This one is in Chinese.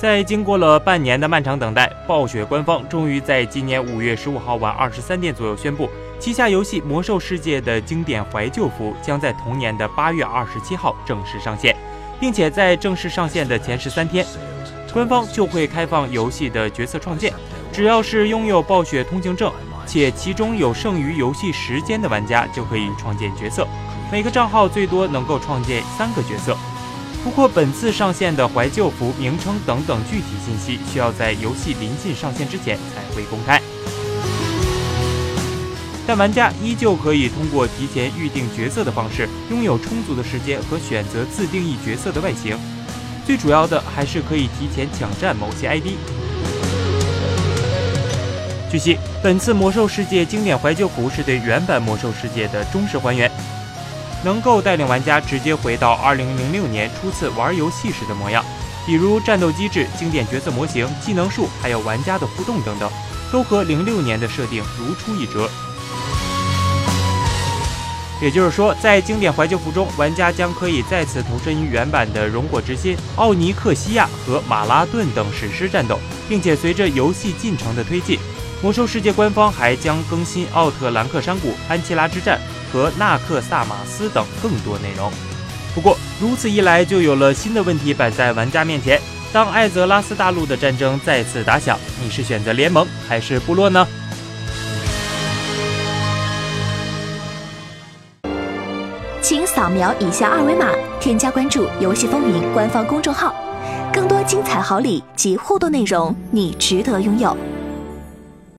在经过了半年的漫长等待，暴雪官方终于在今年五月十五号晚二十三点左右宣布，旗下游戏《魔兽世界》的经典怀旧服将在同年的八月二十七号正式上线，并且在正式上线的前十三天，官方就会开放游戏的角色创建，只要是拥有暴雪通行证且其中有剩余游戏时间的玩家就可以创建角色，每个账号最多能够创建三个角色。不过，本次上线的怀旧服名称等等具体信息，需要在游戏临近上线之前才会公开。但玩家依旧可以通过提前预定角色的方式，拥有充足的时间和选择自定义角色的外形。最主要的还是可以提前抢占某些 ID。据悉，本次魔兽世界经典怀旧服是对原版魔兽世界的忠实还原。能够带领玩家直接回到2006年初次玩游戏时的模样，比如战斗机制、经典角色模型、技能树，还有玩家的互动等等，都和06年的设定如出一辙。也就是说，在经典怀旧服中，玩家将可以再次投身于原版的荣火之心、奥尼克西亚和马拉顿等史诗战斗，并且随着游戏进程的推进，魔兽世界官方还将更新奥特兰克山谷、安琪拉之战。和纳克萨马斯等更多内容。不过，如此一来，就有了新的问题摆在玩家面前。当艾泽拉斯大陆的战争再次打响，你是选择联盟还是部落呢？请扫描以下二维码，添加关注“游戏风云”官方公众号，更多精彩好礼及互动内容，你值得拥有。